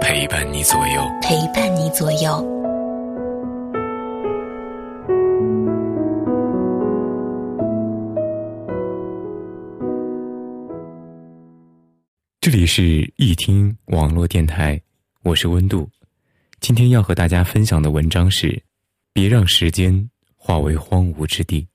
陪伴你左右，陪伴你左右。这里是一听网络电台，我是温度。今天要和大家分享的文章是：别让时间化为荒芜之地。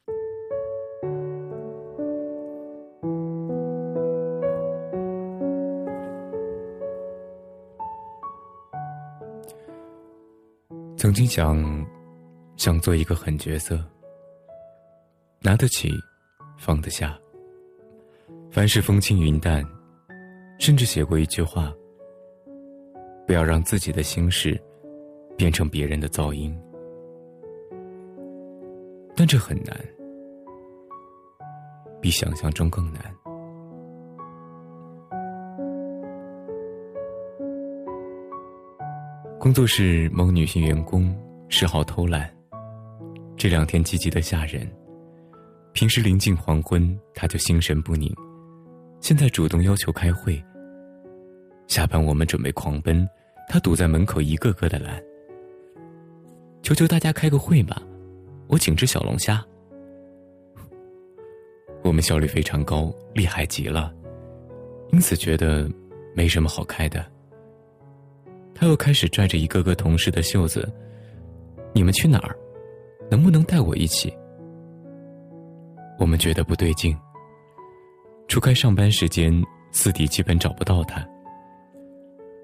曾经想，想做一个狠角色，拿得起，放得下，凡事风轻云淡。甚至写过一句话：“不要让自己的心事变成别人的噪音。”但这很难，比想象中更难。工作室某女性员工嗜好偷懒，这两天积极的吓人。平时临近黄昏，她就心神不宁，现在主动要求开会。下班我们准备狂奔，他堵在门口一个个的拦。求求大家开个会吧，我请只小龙虾。我们效率非常高，厉害极了，因此觉得没什么好开的。他又开始拽着一个个同事的袖子：“你们去哪儿？能不能带我一起？”我们觉得不对劲。除开上班时间，私底基本找不到他。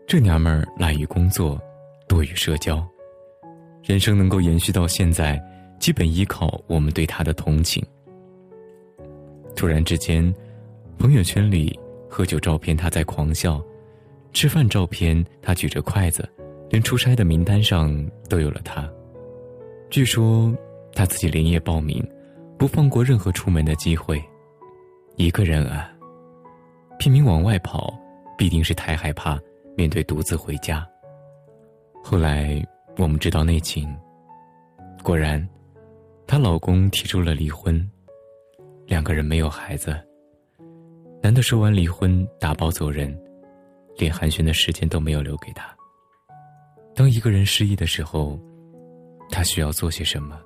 这娘们儿懒于工作，多于社交，人生能够延续到现在，基本依靠我们对她的同情。突然之间，朋友圈里喝酒照片他在狂笑，吃饭照片他举着筷子，连出差的名单上都有了他。据说他自己连夜报名，不放过任何出门的机会。一个人啊，拼命往外跑，必定是太害怕。面对独自回家。后来我们知道内情，果然，她老公提出了离婚，两个人没有孩子。男的说完离婚，打包走人，连寒暄的时间都没有留给他。当一个人失意的时候，他需要做些什么？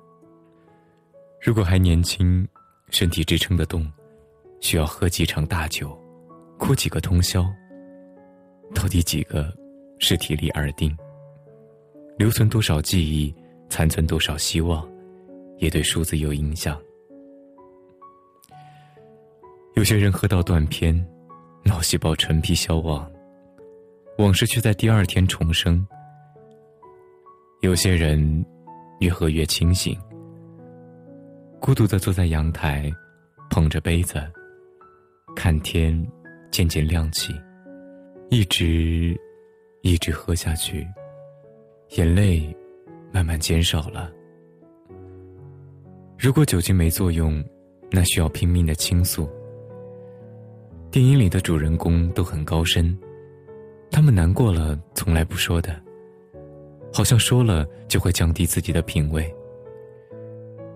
如果还年轻，身体支撑得动，需要喝几场大酒，哭几个通宵。到底几个是体力而定？留存多少记忆，残存多少希望，也对数字有影响。有些人喝到断片，脑细胞陈皮消亡，往事却在第二天重生。有些人越喝越清醒，孤独的坐在阳台，捧着杯子，看天渐渐亮起。一直，一直喝下去，眼泪慢慢减少了。如果酒精没作用，那需要拼命的倾诉。电影里的主人公都很高深，他们难过了从来不说的，好像说了就会降低自己的品味。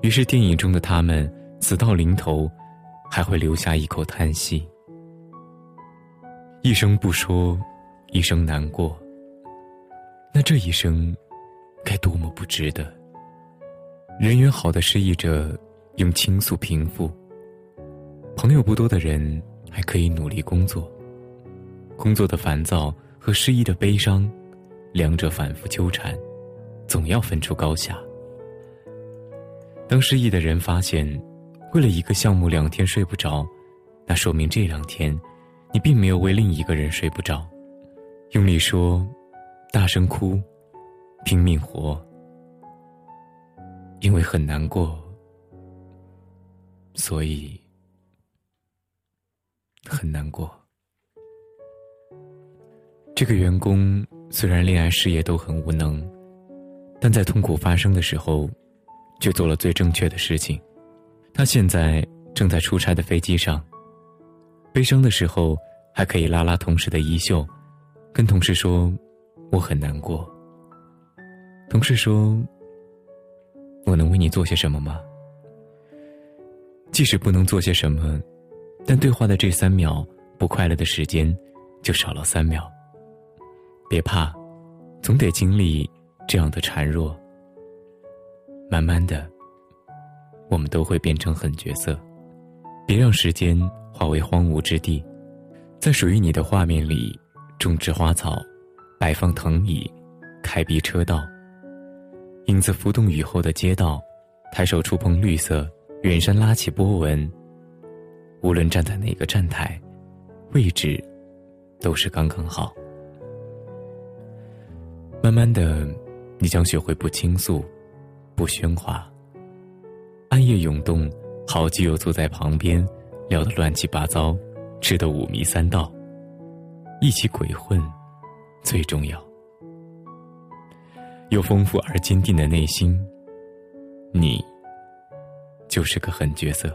于是电影中的他们死到临头，还会留下一口叹息。一声不说，一声难过。那这一生，该多么不值得！人缘好的失意者，用倾诉平复；朋友不多的人，还可以努力工作。工作的烦躁和失意的悲伤，两者反复纠缠，总要分出高下。当失意的人发现，为了一个项目两天睡不着，那说明这两天。你并没有为另一个人睡不着，用力说，大声哭，拼命活，因为很难过，所以很难过。这个员工虽然恋爱事业都很无能，但在痛苦发生的时候，却做了最正确的事情。他现在正在出差的飞机上，悲伤的时候还可以拉拉同事的衣袖，跟同事说：“我很难过。”同事说：“我能为你做些什么吗？”即使不能做些什么，但对话的这三秒不快乐的时间，就少了三秒。别怕，总得经历这样的孱弱。慢慢的，我们都会变成狠角色。别让时间化为荒芜之地，在属于你的画面里，种植花草，摆放藤椅，开辟车道。影子浮动雨后的街道，抬手触碰绿色。远山拉起波纹，无论站在哪个站台，位置都是刚刚好。慢慢的，你将学会不倾诉，不喧哗。暗夜涌动，好基友坐在旁边，聊得乱七八糟，吃得五迷三道，一起鬼混最重要。有丰富而坚定的内心，你。就是个狠角色。